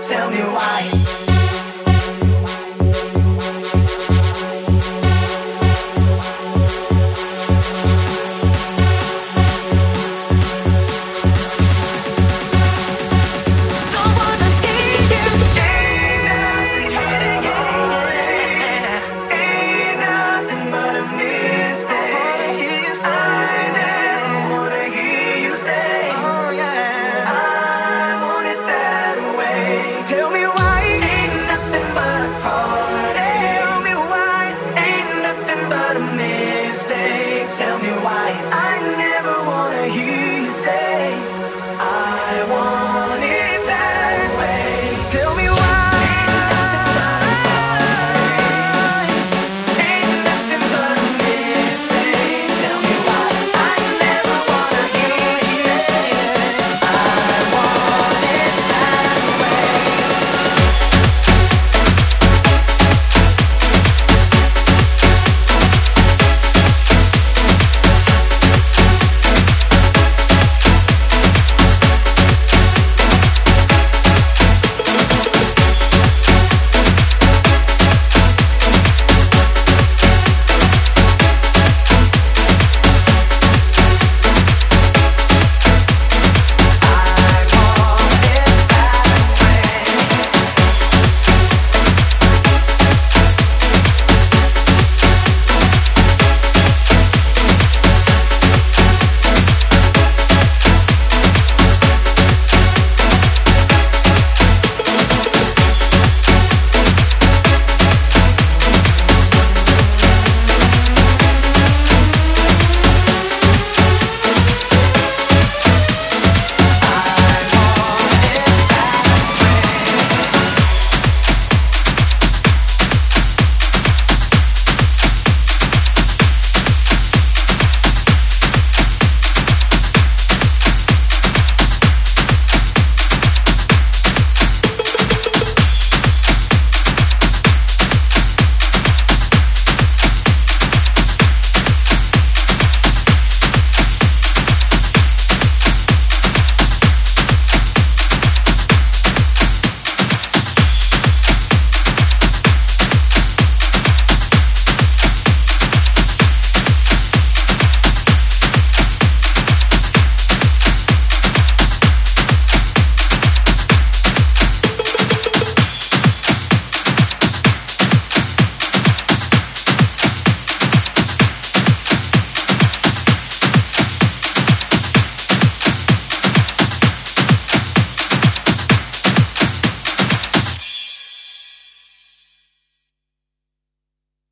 Tell me why.